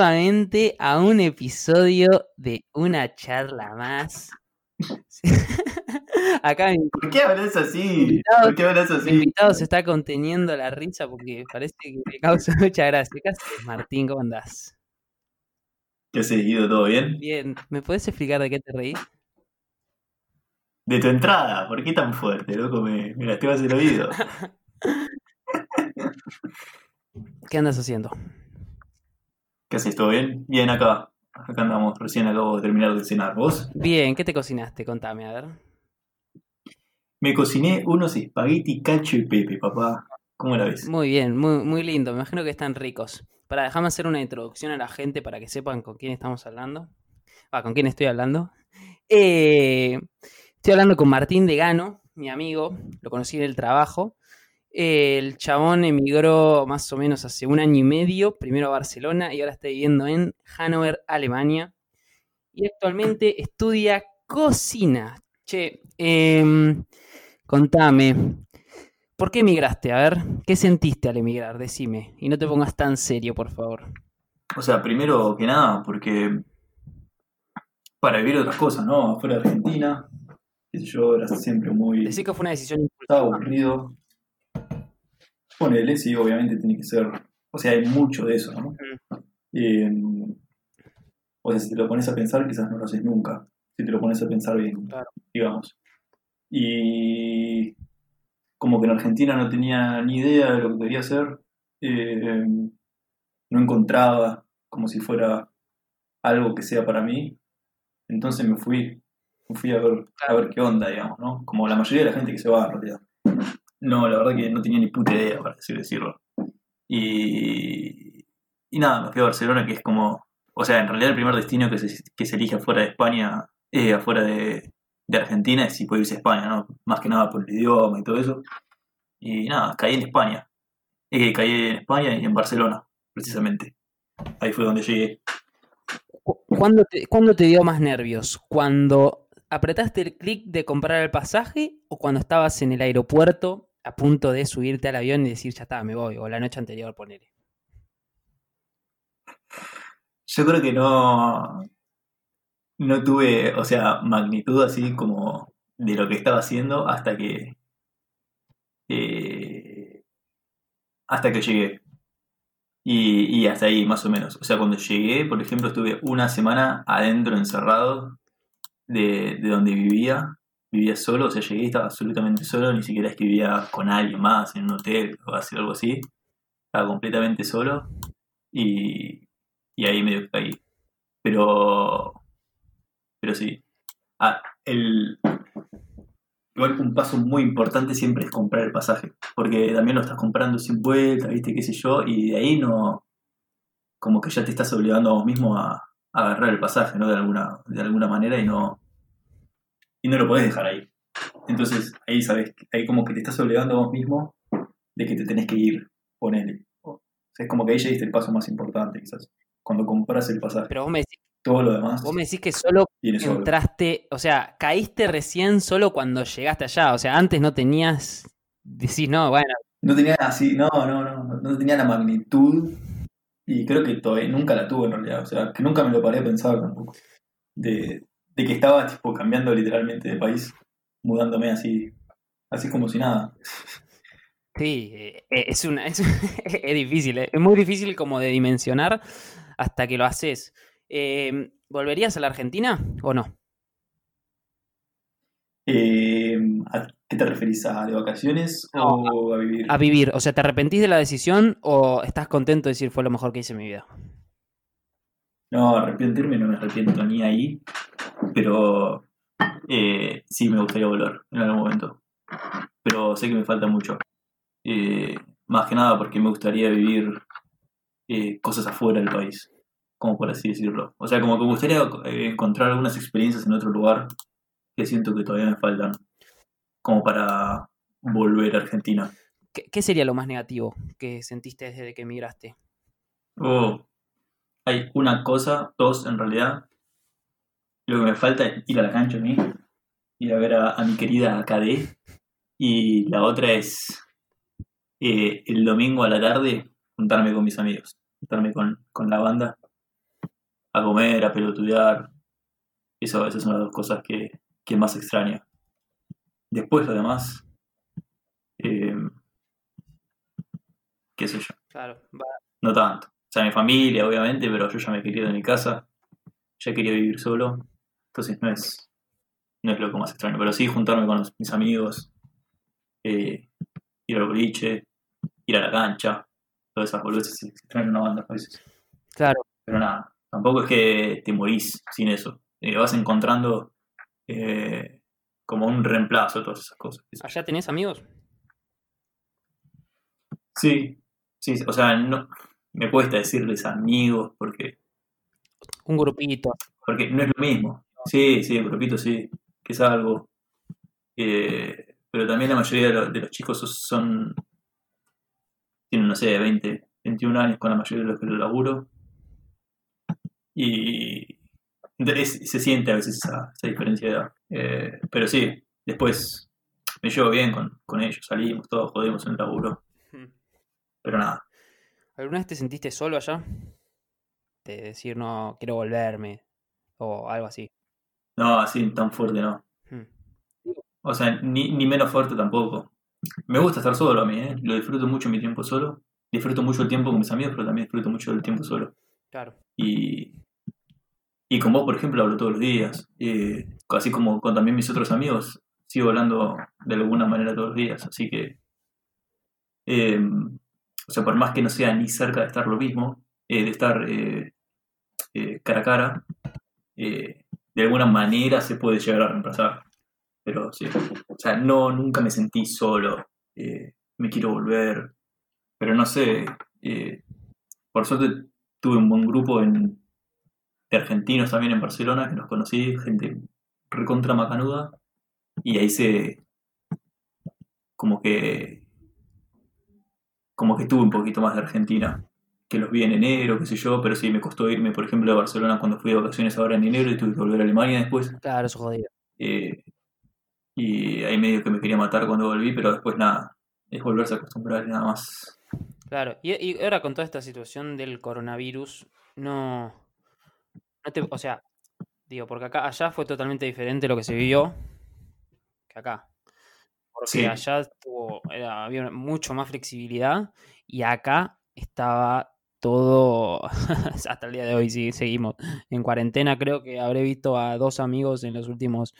Nuevamente a un episodio de Una charla más. Acá ¿Por qué hablas así? ¿Por qué hablas mi así? invitado se está conteniendo la risa porque parece que le causa mucha gracia. ¿Qué haces, Martín? ¿Cómo andás? ¿Qué has seguido? ¿Todo bien? Bien, ¿me puedes explicar de qué te reís? De tu entrada, ¿por qué tan fuerte, loco? Me, me lastimas el oído. ¿Qué andas haciendo? ¿Qué haces? ¿Todo bien? Bien acá. Acá andamos, recién acabo de terminar de cenar. ¿Vos? Bien, ¿qué te cocinaste? Contame, a ver. Me cociné unos espagueti cacho y pepe, papá. ¿Cómo la ves? Muy bien, muy, muy lindo. Me imagino que están ricos. Para dejarme hacer una introducción a la gente para que sepan con quién estamos hablando. Ah, con quién estoy hablando. Eh, estoy hablando con Martín Degano, mi amigo. Lo conocí en el trabajo. El chabón emigró más o menos hace un año y medio, primero a Barcelona y ahora está viviendo en Hannover, Alemania. Y actualmente estudia cocina. Che, em, contame, ¿Por qué emigraste? A ver, ¿qué sentiste al emigrar? Decime. Y no te pongas tan serio, por favor. O sea, primero que nada, porque para vivir otras cosas, ¿no? Afuera de Argentina, yo era siempre muy... Decí que fue una decisión Estaba aburrido. Ponele, sí, obviamente tiene que ser. O sea, hay mucho de eso, ¿no? Eh, o sea, si te lo pones a pensar, quizás no lo haces nunca. Si te lo pones a pensar bien, Claro. digamos. Y como que en Argentina no tenía ni idea de lo que quería hacer. eh, no encontraba como si fuera algo que sea para mí. Entonces me fui. Me fui a ver, a ver qué onda, digamos, ¿no? Como la mayoría de la gente que se va, en realidad. No, la verdad que no tenía ni puta idea, para así decirlo. Y, y nada, me fui a Barcelona, que es como, o sea, en realidad el primer destino que se, que se elige afuera de España, eh, afuera de, de Argentina, es si puede irse a España, ¿no? Más que nada por el idioma y todo eso. Y nada, caí en España. Eh, caí en España y en Barcelona, precisamente. Ahí fue donde llegué. Cu- ¿Cuándo te, cuándo te dio más nervios? ¿Cuando apretaste el clic de comprar el pasaje o cuando estabas en el aeropuerto a punto de subirte al avión y decir, ya está, me voy? O la noche anterior, ponele. Yo creo que no, no tuve, o sea, magnitud así como de lo que estaba haciendo hasta que eh, hasta que llegué. Y, y hasta ahí, más o menos. O sea, cuando llegué, por ejemplo, estuve una semana adentro encerrado de, de donde vivía. Vivía solo, o sea, llegué y estaba absolutamente solo, ni siquiera es que vivía con alguien más en un hotel o hacer algo así. Estaba completamente solo. Y, y ahí medio que caí. Pero. Pero sí. Ah, el. Igual un paso muy importante siempre es comprar el pasaje. Porque también lo estás comprando sin vuelta, viste, qué sé yo, y de ahí no. Como que ya te estás obligando a vos mismo a, a agarrar el pasaje, ¿no? De alguna, de alguna manera y no. Y no lo podés dejar ahí. Entonces, ahí sabes, ahí como que te estás obligando a vos mismo de que te tenés que ir, ponele. O sea, es como que ahí ya diste el paso más importante, quizás. Cuando compras el pasaje. Pero vos me decís, Todo lo demás vos me decís que solo. entraste, o sea, caíste recién solo cuando llegaste allá. O sea, antes no tenías. Decís, no, bueno, No tenía así, no, no, no, no tenía la magnitud y creo que todavía nunca la tuve en realidad, o sea, que nunca me lo paré a pensar tampoco. De, de que estaba tipo cambiando literalmente de país, mudándome así, así como si nada. Sí, eh, eh, es una es, es difícil, eh, es muy difícil como de dimensionar hasta que lo haces. Eh, ¿volverías a la Argentina o no? Eh, ¿A qué te referís? ¿A de vacaciones o a vivir? A vivir, o sea, ¿te arrepentís de la decisión o estás contento de decir fue lo mejor que hice en mi vida? No, arrepentirme no me arrepiento ni ahí, pero eh, sí me gustaría volver en algún momento. Pero sé que me falta mucho. Eh, más que nada porque me gustaría vivir eh, cosas afuera del país, como por así decirlo. O sea, como que me gustaría encontrar algunas experiencias en otro lugar que siento que todavía me faltan, como para volver a Argentina. ¿Qué, qué sería lo más negativo que sentiste desde que emigraste? Oh, hay una cosa, dos en realidad. Lo que me falta es ir a la cancha a mí, ir a ver a, a mi querida KD. Y la otra es eh, el domingo a la tarde juntarme con mis amigos. juntarme con, con la banda, a comer, a pelotudear. Eso, esas son las dos cosas que, que más extraño. Después lo demás, eh, qué sé yo, Claro, va. no tanto. O sea, mi familia, obviamente, pero yo ya me quería de mi casa, ya quería vivir solo, entonces no es, no es lo que más extraño. Pero sí juntarme con los- mis amigos, eh, ir al boliche, ir a la cancha, todas esas boludeces extraño una banda a veces. Claro, Pero nada, tampoco es que te morís sin eso. Eh, vas encontrando eh, como un reemplazo a todas esas cosas. ¿allá tenés amigos? Sí, sí, o sea, no, me cuesta decirles amigos porque, Un grupito. porque no es lo mismo. Sí, sí, el grupito sí, que es algo. Eh, pero también la mayoría de, los- de los chicos son, tienen, no sé, 20, 21 años con la mayoría de los que lo laburo. Y es- se siente a veces esa, esa diferencia de edad. Eh, pero sí, después me llevo bien con, con ellos, salimos, todos jodemos en el laburo. Pero nada, ¿Alguna vez te sentiste solo allá? De decir, no, quiero volverme. O algo así. no, así tan fuerte no. Hmm. O sea, ni, ni menos fuerte tampoco. Me gusta estar solo a mí, ¿eh? Lo disfruto mucho mi tiempo solo. Disfruto mucho el tiempo con mis amigos, pero también disfruto mucho el tiempo solo. Claro. Y, y con vos, por ejemplo, hablo todos los días. Eh, así como con también mis otros amigos, sigo hablando de alguna manera todos los días. Así que, eh, o sea, por más que no sea ni cerca de estar lo mismo, eh, de estar eh, eh, cara a cara, de alguna manera se puede llegar a reemplazar. Pero sí, o sea, no, nunca me sentí solo. me quiero volver. Pero no sé, por suerte tuve un buen grupo de argentinos también en Barcelona, que los conocí, gente recontra macanuda, y ahí se, como que, como que tuve un poquito más de Argentina, que los vi en enero, qué sé yo, pero sí me costó irme, por ejemplo, de Barcelona cuando fui de vacaciones ahora en enero y tuve que volver a Alemania después, Claro, eso jodido. eh, y ahí medio que me quería matar cuando volví, pero después nada, es volverse a acostumbrar y nada más. Claro. Y, y ahora con toda esta situación del coronavirus, no. No te. O sea, digo, porque acá, allá fue totalmente diferente lo que se vivió que acá. Porque Sí. allá tuvo, era- había mucho más flexibilidad y acá estaba todo, hasta el día de hoy sí, seguimos en cuarentena. Creo que habré visto a dos amigos en los últimos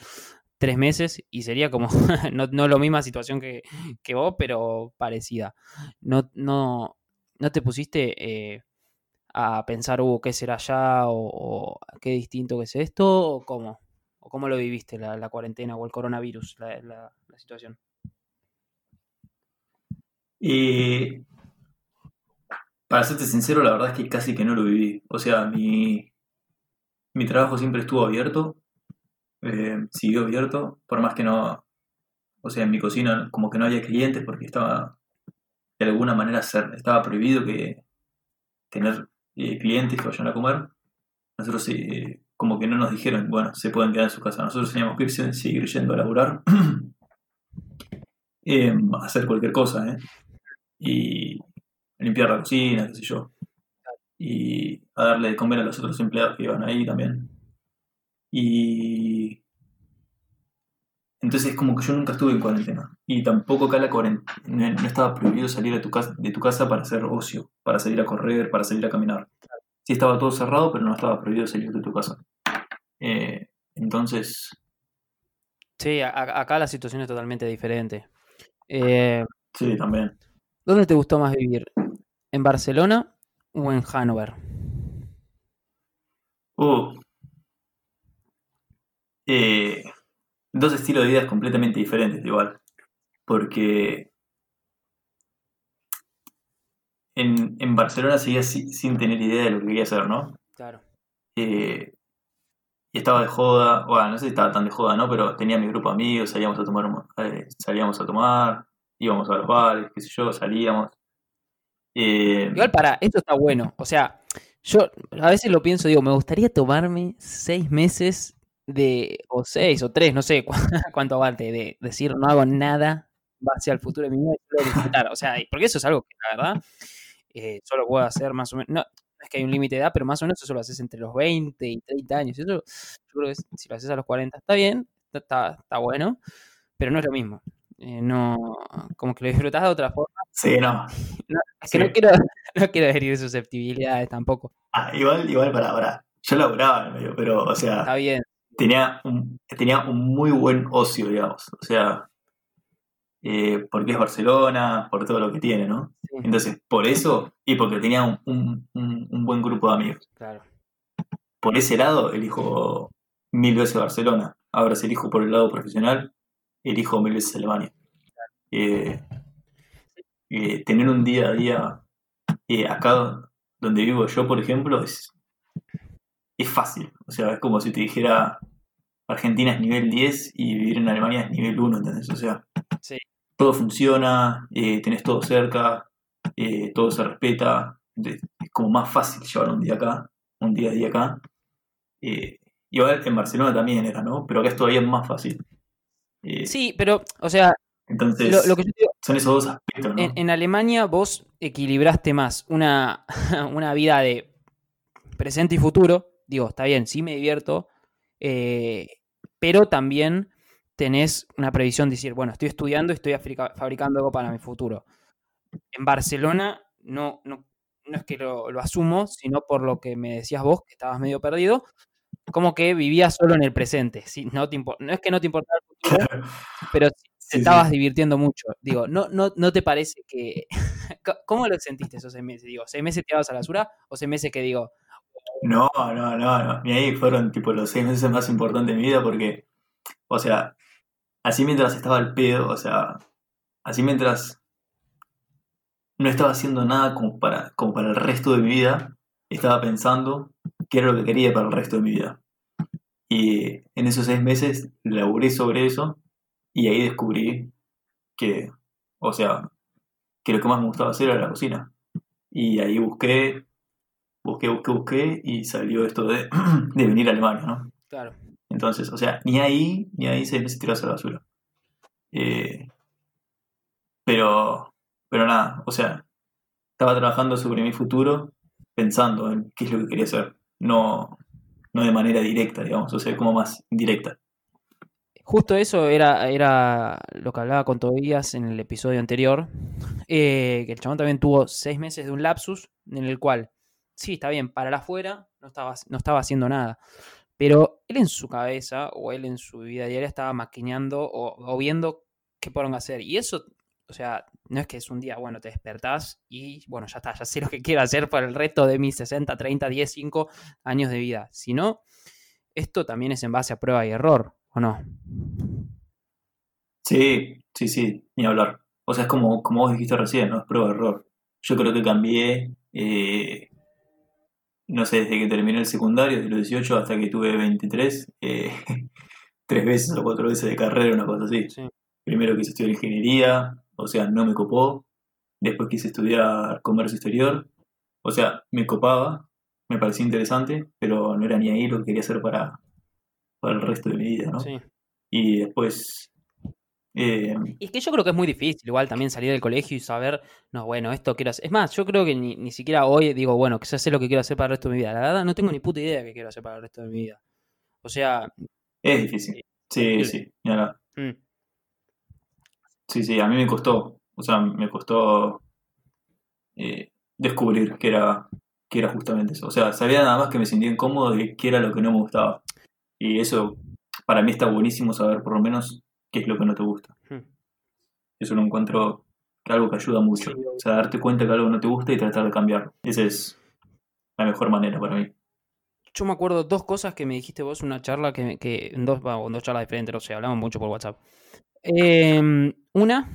tres meses y sería como, no, no la misma situación que, que vos, pero parecida. No, no, no te pusiste eh, a pensar, uh, ¿qué será allá? O, o qué distinto que es esto, o cómo, o cómo lo viviste la, la cuarentena o el coronavirus, la, la- la situación. Y para serte sincero, la verdad es que casi que no lo viví. O sea, mi, mi trabajo siempre estuvo abierto, eh, siguió abierto, por más que no, o sea, en mi cocina como que no había clientes porque estaba, de alguna manera, ser, estaba prohibido que tener eh, clientes que vayan a comer. Nosotros eh, como que no nos dijeron, bueno, se pueden quedar en su casa. Nosotros teníamos que irse- seguir yendo a laburar, eh, hacer cualquier cosa, ¿eh? Y limpiar la cocina, qué sé yo. Y a darle de comer a los otros empleados que iban ahí también. Y entonces como que yo nunca estuve en cuarentena. Y tampoco acá la cuarentena, no, estaba prohibido salir de tu, casa, de tu casa para hacer ocio, para salir a correr, para salir a caminar. Sí estaba todo cerrado, pero no estaba prohibido salir de tu casa. Eh, entonces, Sí, a- acá la situación es totalmente diferente. Eh, sí, también. ¿Dónde te gustó más vivir? ¿En Barcelona o en Hannover? Uh. Eh, dos estilos de vida completamente diferentes, igual. Porque en, en Barcelona seguía si- sin tener idea de lo que quería hacer, ¿no? Claro. Eh, y estaba de joda, bueno, no sé si estaba tan de joda, ¿no? Pero tenía mi grupo de amigos, salíamos a tomar, eh, salíamos a tomar, íbamos a los bares, qué sé yo, salíamos. Eh, Igual para, esto está bueno. O sea, yo a veces lo pienso, digo, me gustaría tomarme seis meses de, o seis o tres, no sé cu- cuánto aguante, de decir no hago nada base al futuro de mi vida y disfrutar. O sea, porque eso es algo que la verdad eh, solo puedo hacer más o menos, no, es que hay un límite de edad, pero más o menos eso lo haces entre los 20 y 30 años. Eso, yo creo que si lo haces a los 40 está bien, está, está bueno, pero no es lo mismo. Eh, no, como que lo disfrutas de otra forma. Sí, no. es que no, quiero, no quiero herir susceptibilidades tampoco. Ah, igual, igual para ahora. Yo laburaba en medio, pero, o sea. Está bien. Tenía un, tenía un muy buen ocio, digamos. O sea, eh, porque es Barcelona, por todo lo que tiene, ¿no? Entonces, por eso, y porque tenía un, un, buen grupo de amigos. Claro. Por ese lado, elijo mil veces Barcelona. Ahora, si elijo por el lado profesional, elijo mil veces Alemania. Eh, eh, tener un día a día acá donde vivo yo, por ejemplo, es, es fácil. O sea, es como si te dijera Argentina es nivel 10 y vivir en Alemania es nivel 1, ¿entendés? O sea, todo funciona, eh, tenés todo cerca, eh, todo se respeta, es como más fácil llevar un día acá, un día a día acá. Eh, y ahora en Barcelona también era, ¿no? Pero acá es todavía más fácil. Eh, sí, pero, o sea, entonces, lo, que son esos dos aspectos, ¿no? En, Alemania vos equilibraste más una, una vida de presente y futuro. Digo, está bien, sí me divierto, eh, pero también tenés una previsión de decir, bueno, estoy estudiando y estoy fabricando algo para mi futuro. En Barcelona no, no, no es que lo, asumo, sino por lo que me decías vos, que estabas medio perdido, como que vivías solo en el presente. No, no es que no te importaba el pero te estabas divirtiendo mucho. Digo, ¿no, no, ¿no te parece que... ¿Cómo lo sentiste esos seis meses? Digo, ¿seis meses tirados a la basura o seis meses que digo, no, no, no, no. Ni ahí fueron tipo los seis meses más importantes de mi vida porque, o sea, así mientras estaba al pedo, o sea, así mientras no estaba haciendo nada como para, como para el resto de mi vida, estaba pensando qué era lo que quería para el resto de mi vida. Y en esos seis meses laburé sobre eso y ahí descubrí que, o sea, que lo que más me gustaba hacer era la cocina. Y ahí busqué busqué, busqué, busqué y salió esto de, venir a Alemania, ¿no? Claro. Entonces, o sea, ni ahí, ni ahí se, se tiró a la basura. Eh, pero, pero nada, o sea, estaba trabajando sobre mi futuro pensando en qué es lo que quería hacer, no, no de manera directa, digamos, o sea, como más directa. Justo eso era, era lo que hablaba con Tobías en el episodio anterior, eh, que el chabón también tuvo seis meses de un lapsus en el cual sí, está bien, para afuera no estaba, no estaba haciendo nada. Pero él en su cabeza o él en su vida diaria estaba maquineando o, viendo qué podían hacer. Y eso, o sea, no es que es un día, bueno, te despertás y, bueno, ya está, ya sé lo que quiero hacer para el resto de mis 60, 30, 10, 5 años de vida. Sino, esto también es en base a prueba y error, ¿o no? Sí, sí, sí, ni hablar. O sea, es como, como vos dijiste recién, ¿no? Es prueba y error. Yo creo que cambié eh, no sé, desde que terminé el secundario, desde los 18 hasta que tuve 23, eh, tres veces o cuatro veces de carrera, una cosa así. Primero quise estudiar ingeniería, o sea, no me copó. Después quise estudiar comercio exterior, o sea, me copaba, me parecía interesante, pero no era ni ahí lo que quería hacer para, para el resto de mi vida, ¿no? Y después eh, y es que yo creo que es muy difícil, igual también salir del colegio y saber, no, bueno, esto quiero hacer. Es más, yo creo que ni, siquiera hoy digo, bueno, que sé lo que quiero hacer para el resto de mi vida. La verdad, no tengo ni puta idea de qué quiero hacer para el resto de mi vida. O sea. Es difícil. Sí, sí, mm. Sí, sí, a mí me costó. O sea, me costó eh, descubrir que era, que era justamente eso. O sea, sabía nada más que me sentía incómodo y que era lo que no me gustaba. Y eso, para mí está buenísimo saber por lo menos qué es lo que no te gusta. Hmm. Eso lo encuentro algo que ayuda mucho. o sea, darte cuenta que algo no te gusta y tratar de cambiarlo. Esa es la mejor manera para mí. Yo me acuerdo dos cosas que me dijiste vos, una charla que, que dos, dos charlas diferentes, no sé, hablamos mucho por WhatsApp. Em, una,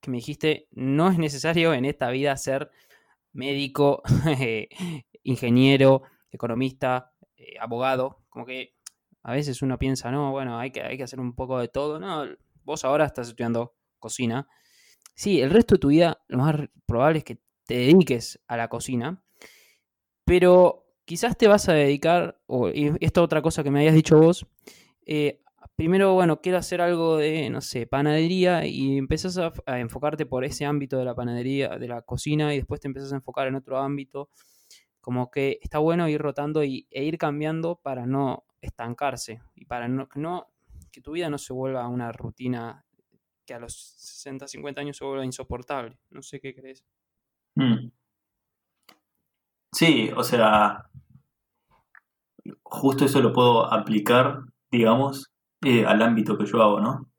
que me dijiste, no es necesario en esta vida ser médico, ingeniero, economista, eh, abogado, como que a veces uno piensa, no, bueno, hay que, hay que hacer un poco de todo. No, vos ahora estás estudiando cocina. Sí, el resto de tu vida lo más probable es que te dediques a la cocina, pero quizás te vas a dedicar, o, esta otra cosa que me habías dicho vos, eh, primero, bueno, quiero hacer algo de, no sé, panadería y empezás a, enfocarte por ese ámbito de la panadería, de la cocina y después te empezás a enfocar en otro ámbito. Como que está bueno ir rotando y, e ir cambiando para no estancarse y para no que tu vida no se vuelva una rutina que a los 60, 50 años se vuelva insoportable. No sé qué crees. Mm. Sí, o sea, justo eso lo puedo aplicar, digamos, eh, al ámbito que yo hago, ¿no?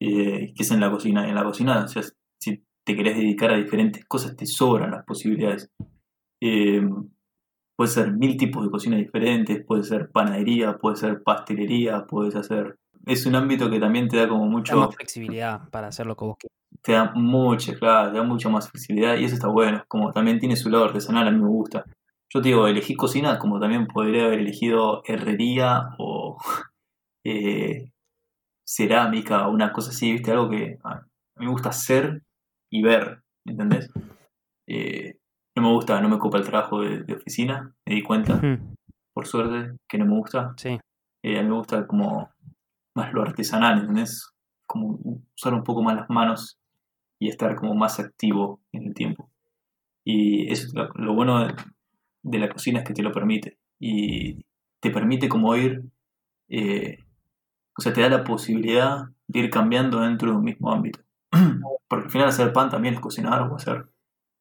Eh, que es en la cocina. En la cocina, o sea, si te querés dedicar a diferentes cosas, te sobran las posibilidades. Eh, puede ser mil tipos de cocina diferentes, puede ser panadería, puede ser pastelería, puedes hacer... Es un ámbito que también te da como Da mucho... más flexibilidad para hacer lo que vos quieras. te da mucha, claro, te da mucha más flexibilidad y eso está bueno. Como también tiene su lado artesanal, a mí me gusta. Yo te digo, elegí cocina como también podría haber elegido herrería o eh, cerámica o una cosa así, ¿viste? Algo que a mí me gusta hacer y ver, ¿entendés? Eh, no me gusta, no me copa el trabajo de, de oficina, me di cuenta, por suerte, que no me gusta. Sí, Eh, a mí me gusta como más lo artesanal, ¿entendés? Como usar un poco más las manos y estar como más activo en el tiempo. Y eso es lo, lo bueno de, de la cocina es que te lo permite. Y te permite como ir, eh, o sea, te da la posibilidad de ir cambiando dentro de un mismo ámbito. Porque al final hacer pan también es cocinar, o hacer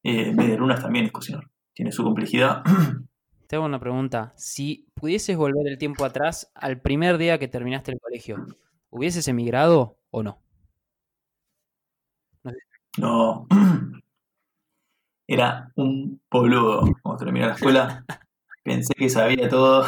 eh, medialunas también es cocinar. Tiene su complejidad. te hago una pregunta. Si pudieses volver el tiempo atrás al primer día que terminaste el colegio, ¿hubieses emigrado o no? No. Era un boludo. Cuando terminé la escuela, pensé que sabía todo.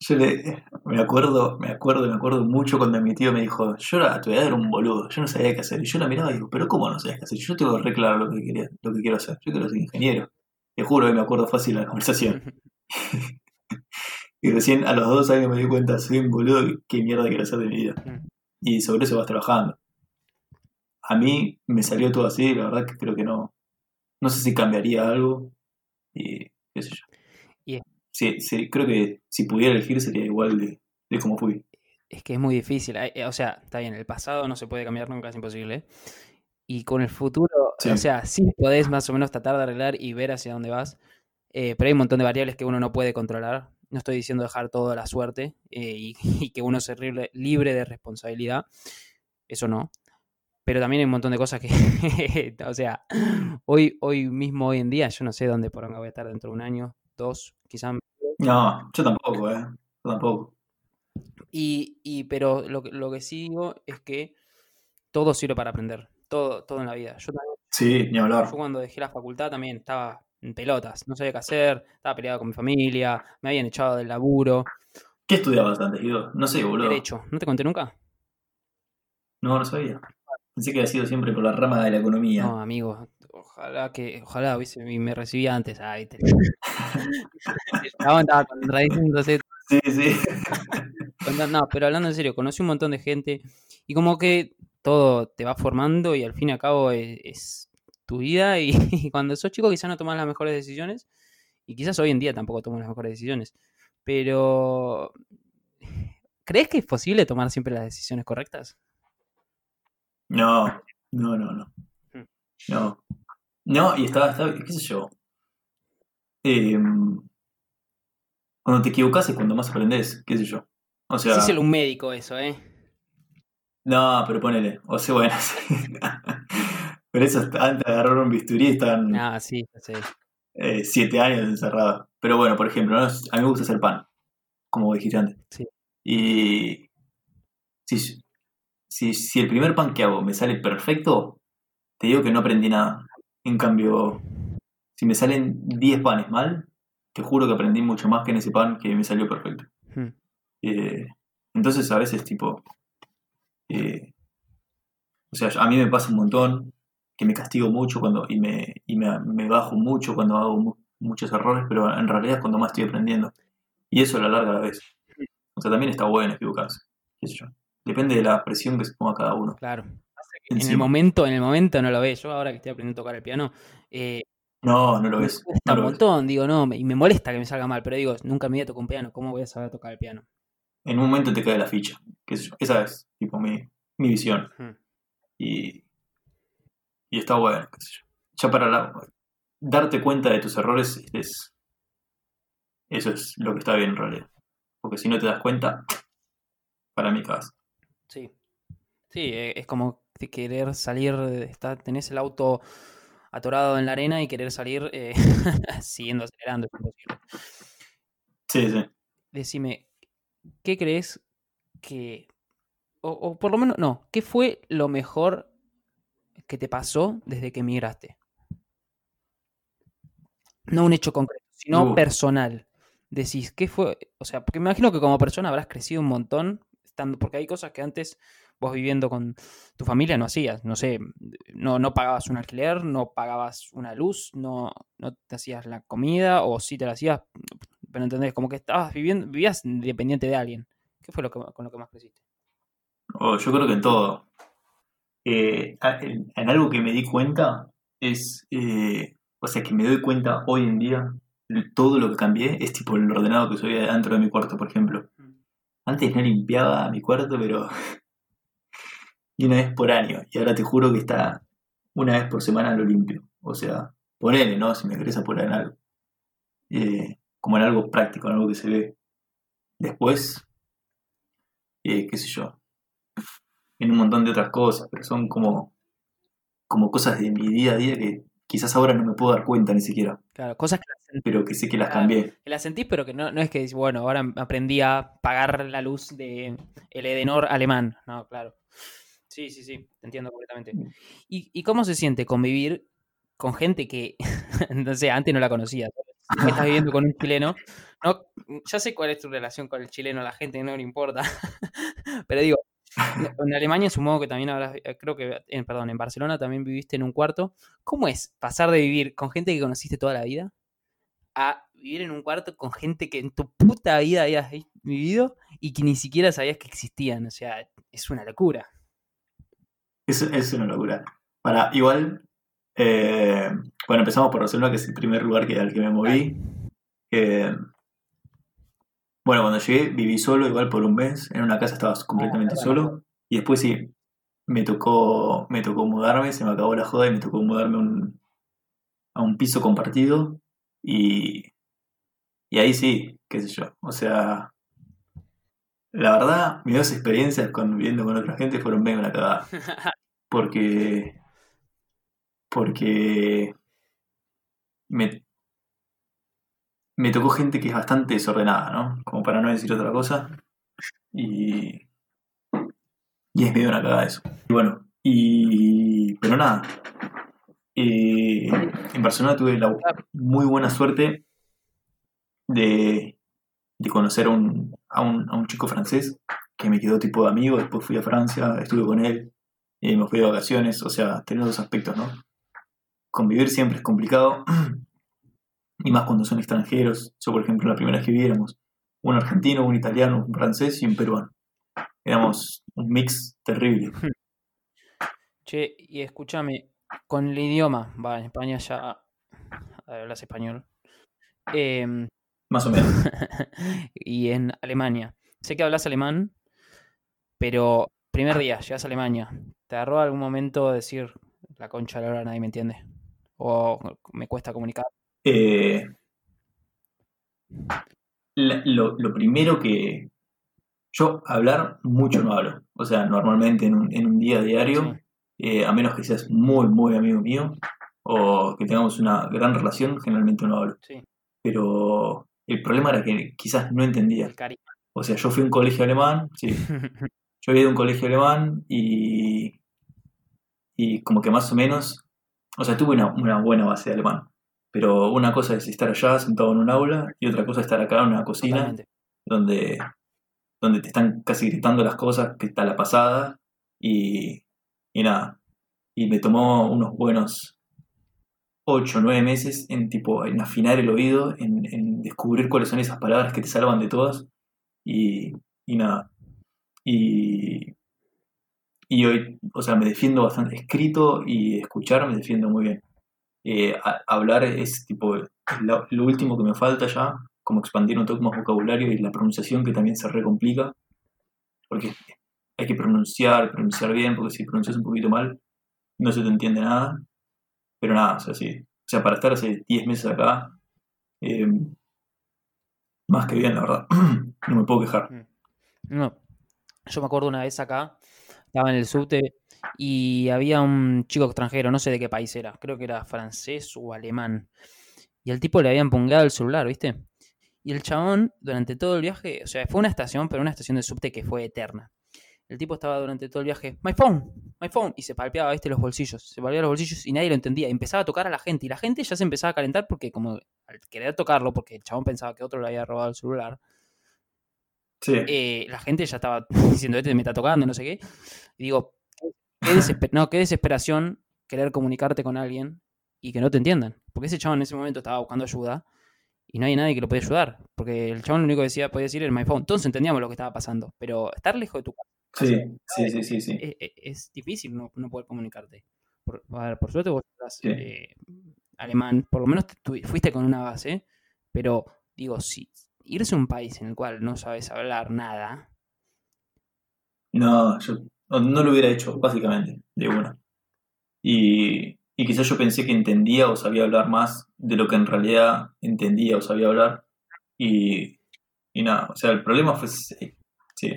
Yo le, me acuerdo, me acuerdo, me acuerdo mucho cuando mi tío me dijo, yo a tu edad era un boludo, yo no sabía qué hacer. Y yo la miraba y digo, pero ¿cómo no sabías qué hacer? Yo tengo re claro lo que quería, lo que quiero hacer. Yo quiero ser ingeniero. Te juro que me acuerdo fácil la conversación. Y recién a los dos años me di cuenta, soy un boludo, qué mierda quiero hacer de mi vida. Y sobre eso vas trabajando. A mí me salió todo así, la verdad que creo que no. No sé si cambiaría algo. Y qué sé yo. Sí, sí, creo que si pudiera elegir sería igual de, de como fui. Es que es muy difícil. hay- eh, O sea, está bien, el pasado no se puede cambiar nunca, es imposible. Y con el futuro, Sí. o sea, sí podés más o menos tratar de arreglar y ver hacia dónde vas. eh, pero hay un montón de variables que uno no puede controlar. No estoy diciendo dejar todo a la suerte eh, y, y que uno se libre, libre de responsabilidad. Eso no. Pero también hay un montón de cosas que, o sea, hoy, hoy mismo, hoy en día, yo no sé dónde por voy a estar dentro de un año, dos, quizás No, yo tampoco, ¿eh? Yo tampoco. Y, y pero lo que, lo que sí digo es que todo sirve para aprender. Todo, todo en la vida. Yo, también- Sí, ni hablar. yo cuando dejé la facultad también estaba en pelotas. No sabía qué hacer. Estaba peleado con mi familia. Me habían echado del laburo. ¿Qué estudiabas antes, Guido? No sé, boludo. Derecho. ¿No te conté nunca? No, no sabía. Pensé que había sido siempre por la rama de la economía. No, amigo. Ojalá que, ojalá hubiese, y me recibía antes. Ay, te... Estaba contradiciéndose Sí, sí. No, pero hablando en serio, conocí un montón de gente y como que todo te va formando y al fin y al cabo es, es tu vida y, cuando sos chico quizás no tomas las mejores decisiones y quizás hoy en día tampoco tomas las mejores decisiones, pero ¿crees que es posible tomar siempre las decisiones correctas? No, no, no, no. Hmm. No. No, y estaba, estaba- qué sé yo. Em, cuando te equivocas es cuando más aprendes, qué sé yo. O sea, Sí, es un médico eso, ¿eh? no, pero ponele. O sea, bueno, sí. Pero eso antes de agarrar un bisturí están Ah, sí, sé. eh, siete años encerrados. Pero bueno, por ejemplo, ¿no? a mí me gusta hacer pan, como dijiste antes. Sí. Y si, si, si el primer pan que hago me sale perfecto, te digo que no aprendí nada. En cambio, si me salen 10 panes mal, te juro que aprendí mucho más que en ese pan que me salió perfecto. Hmm. Eh, entonces a veces tipo... eh, o sea, a mí me pasa un montón que me castigo mucho cuando y me, y me, me bajo mucho cuando hago mu- muchos errores, pero en realidad es cuando más estoy aprendiendo. Y eso a la larga a la vez. O sea, también está bueno equivocarse. qué sé yo. Depende de la presión que se ponga cada uno. Claro. En el momento, en el momento no lo ves. Yo ahora que estoy aprendiendo a tocar el piano, eh, No, no lo me ves. cuesta No un ves. montón, digo, no, me- y me molesta que me salga mal, pero digo, nunca me voy a tocar un piano, ¿cómo voy a saber tocar el piano? en un momento te cae la ficha. qué sé yo. Esa es tipo mi, mi visión. Y, y está bueno, qué sé yo. Ya para la- darte cuenta de tus errores es, eso es lo que está bien en realidad. Porque si no te das cuenta, para mí cagas. Sí. Sí, eh, es como querer salir, de- está, tenés el auto atorado en la arena y querer salir eh, siguiendo acelerando, es imposible. Sí, sí. Decime, ¿qué crees que, o, o por lo menos, no, qué fue lo mejor que te pasó desde que emigraste? No un hecho concreto, sino Uh. personal. Decís, ¿qué fue? O sea, porque me imagino que como persona habrás crecido un montón, estando, porque hay cosas que antes vos viviendo con tu familia no hacías. No sé, no, no pagabas un alquiler, no pagabas una luz, no, no te hacías la comida, o sí te la hacías, pero entendés, como que estabas viviendo, vivías independiente de alguien. ¿Qué fue lo que, con lo que más creciste? O yo creo que en todo. Eh, en, en algo que me di cuenta es, eh, o sea, que me doy cuenta hoy en día, todo lo que cambié es tipo el ordenado que soy dentro de mi cuarto, por ejemplo. Antes no limpiaba mi cuarto, pero y una vez por año. Y ahora te juro que está una vez por semana lo limpio. O sea, ponele, ¿no? Si me querés apurar en algo. Eh, como en algo práctico, en algo que se ve. Después, eh, qué sé yo, en un montón de otras cosas, pero son como, como cosas de mi día a día que quizás ahora no me puedo dar cuenta ni siquiera, Claro, cosas que las sentís, pero que sé que las cambié. que las sentís, pero que no, no es que, bueno, ahora aprendí a pagar la luz de el Edenor alemán. No, claro. Sí, sí, sí, te entiendo completamente. ¿Y, y cómo se siente convivir con gente que, no sé, antes no la conocías? Estás viviendo con un chileno, no, ya sé cuál es tu relación con el chileno, la gente no le importa, pero digo, en Alemania supongo que también habrás, eh, creo que, en, perdón, en Barcelona también viviste en un cuarto. ¿Cómo es pasar de vivir con gente que conociste toda la vida a vivir en un cuarto con gente que en tu puta vida habías vi- vivido y que ni siquiera sabías que existían? O sea, es una locura. Es, es una locura. Para, igual, eh, bueno, empezamos por Barcelona, que es el primer lugar que, al que me moví. Eh, bueno, cuando llegué viví solo, igual por un mes. En una casa estaba completamente bueno. solo. Y después sí, me tocó, me tocó mudarme, se me acabó la joda y me tocó mudarme a un, a un piso compartido. Y, y ahí sí, qué sé yo. O sea, la verdad, mis dos experiencias con, viviendo con otra gente fueron bien una cagada. Porque. Porque. Me, me tocó gente que es bastante desordenada, ¿no? Como para no decir otra cosa. Y. Y es medio una cagada eso. Y bueno, y. Pero nada. Eh, en Barcelona tuve la muy buena suerte de, de conocer a un, a, un, a un chico francés que me quedó tipo de amigo. Después fui a Francia, estuve con él. Eh, me fui de vacaciones, o sea, tener dos aspectos, ¿no? Convivir siempre es complicado, y más cuando son extranjeros. Yo, por ejemplo, la primera vez que viéramos un argentino, un italiano, un francés y un peruano. Éramos un mix terrible. Che, y escúchame, con el idioma, va, en España ya hablas español. Em, Más o menos. y en Alemania. Sé que hablas alemán, pero primer día, llegas a Alemania. ¿Te agarró algún momento decir la concha de la hora nadie me entiende? ¿O me cuesta comunicar? Eh, la- lo, lo primero que. Yo hablar mucho no hablo. O sea, normalmente en un, en un día diario, Sí. eh, a menos que seas muy, muy amigo mío o que tengamos una gran relación, generalmente no hablo. Sí, Pero el problema era que quizás no entendía. O sea, yo fui a un colegio alemán, sí, yo había ido a un colegio alemán y, y como que más o menos, o sea, tuve una, una buena base de alemán. Pero una cosa es estar allá sentado en un aula y otra cosa es estar acá en una cocina Totalmente. donde, donde te están casi gritando las cosas que está la pasada y, y nada. Y me tomó unos buenos 8 o 9 meses en tipo en afinar el oído, en, en descubrir cuáles son esas palabras que te salvan de todas y, y nada. Y, y hoy, o sea, me defiendo bastante. Escrito y escuchar me defiendo muy bien. Eh, hablar es tipo lo, último que me falta ya, como expandir un poco más vocabulario y la pronunciación que también se recomplica, porque hay que pronunciar, pronunciar bien, porque si pronuncias un poquito mal, no se te entiende nada. Pero nada, o sea, sí. O sea, para estar hace 10 meses acá, eh, más que bien, la verdad. no me puedo quejar. Mm. No. Yo me acuerdo una vez acá, estaba en el subte y había un chico extranjero, no sé de qué país era, creo que era francés o alemán. Y al tipo le habían pungueado el celular, ¿viste? Y el chabón, durante todo el viaje, o sea, fue una estación, pero una estación de subte que fue eterna. El tipo estaba durante todo el viaje, my phone, my phone, y se palpeaba, viste, los bolsillos. Se palpeaba los bolsillos y nadie lo entendía. empezaba a tocar a la gente y la gente ya se empezaba a calentar porque, como al querer tocarlo, porque el chabón pensaba que otro le había robado el celular, Sí. eh, la gente ya estaba diciendo, este me está tocando, no sé qué. Y digo, qué, desesper- no, qué desesperación querer comunicarte con alguien y que no te entiendan. Porque ese chabón en ese momento estaba buscando ayuda y no hay nadie que lo podía ayudar. Porque el chabón lo único que decía, podía decir era my phone. Todos entendíamos lo que estaba pasando. Pero estar lejos de tu casa Sí, sí, sí, sí, sí. es, es- es difícil no, no poder comunicarte. Por, a ver, por suerte vos Sí. eh, alemán, por lo menos tu- fuiste con una base, pero digo, si irse a un país en el cual no sabes hablar nada, No, yo no, no lo hubiera hecho, básicamente, de una. Y, y quizás yo pensé que entendía o sabía hablar más de lo que en realidad entendía o sabía hablar. Y, y nada, o sea, el problema fue, sí, sí.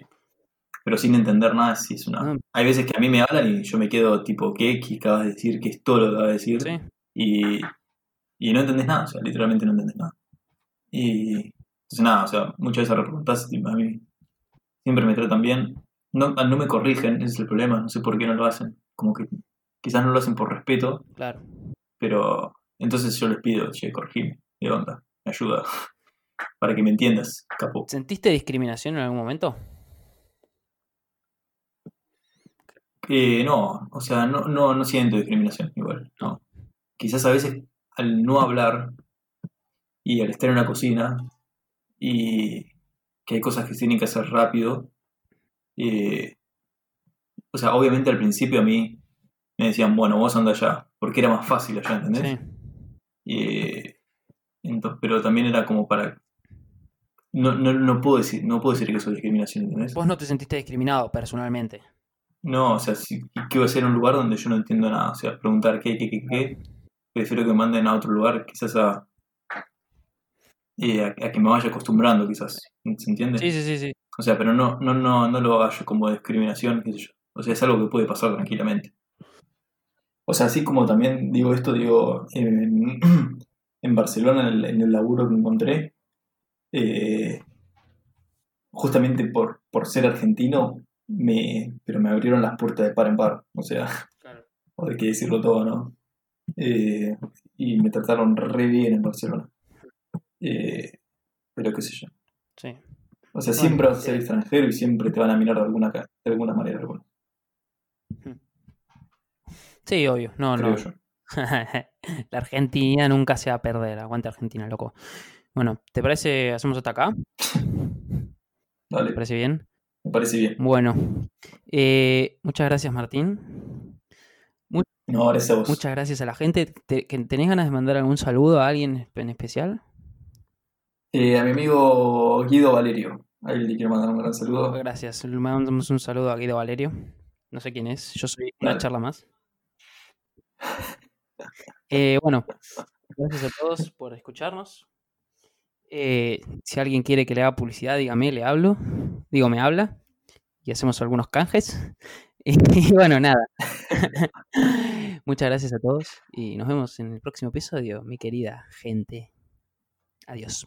Pero sin entender nada, sí es una... No. Hay veces que a mí me hablan y yo me quedo tipo, ¿qué? ¿Qué acabas de decir? ¿Qué es todo lo que acabas de decir? ¿sí? y, y no entendés nada, o sea, literalmente no entendés nada. Y entonces nada, o sea, muchas veces reportás y a mí siempre me tratan bien. No, no me corrigen, ese es el problema, no sé por qué no lo hacen. Como que quizás no lo hacen por respeto, Claro. pero entonces yo les pido, che, corregime, de onda, me ayuda, para que me entiendas, capo. ¿Sentiste discriminación en algún momento? Eh, no, o sea, no, no, no siento discriminación igual, no. Quizás a veces al no hablar y al estar en una cocina y que hay cosas que se tienen que hacer rápido, eh, o sea, obviamente al principio a mí me decían, bueno, vos anda allá, porque era más fácil allá, ¿entendés? Sí. Eh, ento- pero también era como para... No, no, no puedo decir, no puedo decir que eso es discriminación, ¿entendés? Vos no te sentiste discriminado personalmente. No, o sea, si ¿qué voy a hacer un lugar donde yo no entiendo nada? O sea, preguntar qué, qué, qué, qué. Prefiero que me manden a otro lugar, quizás a, eh, a, a que me vaya acostumbrando, quizás. ¿Se entiende? Sí, sí, sí, sí. O sea, pero no, no, no, no lo haga yo como discriminación, qué sé yo. O sea, es algo que puede pasar tranquilamente. O sea, así como también digo esto, digo, en, en Barcelona, en el, en el laburo que encontré, eh, justamente por, por ser argentino, me, pero me abrieron las puertas de par en par. O sea, Claro. o hay que decirlo todo, ¿no? Eh, y me trataron re bien en Barcelona. Eh, pero qué sé yo. Sí. O sea, Bueno, siempre vas a ser sí. extranjero y siempre te van a mirar de alguna, de alguna manera. alguna, Sí, obvio. No, creo no. yo. La Argentina nunca se va a perder. Aguante Argentina, loco. Bueno, ¿te parece? ¿Hacemos hasta acá? ¿Te Dale, parece bien? me parece bien. Bueno, eh, muchas gracias, Martín. No, gracias a vos. Muchas gracias a la gente. ¿Te- ¿Tenés ganas de mandar algún saludo a alguien en especial? Eh, a mi amigo Guido Valerio. A él le quiero mandar un gran saludo. Gracias. Le mandamos un saludo a Guido Valerio. No sé quién es. Yo soy una charla más. Eh, bueno, gracias a todos por escucharnos. Eh, si alguien quiere que le haga publicidad, dígame, le hablo. Digo, me habla. Y hacemos algunos canjes. Y bueno, nada. Muchas gracias a todos y nos vemos en el próximo episodio, mi querida gente. Adiós.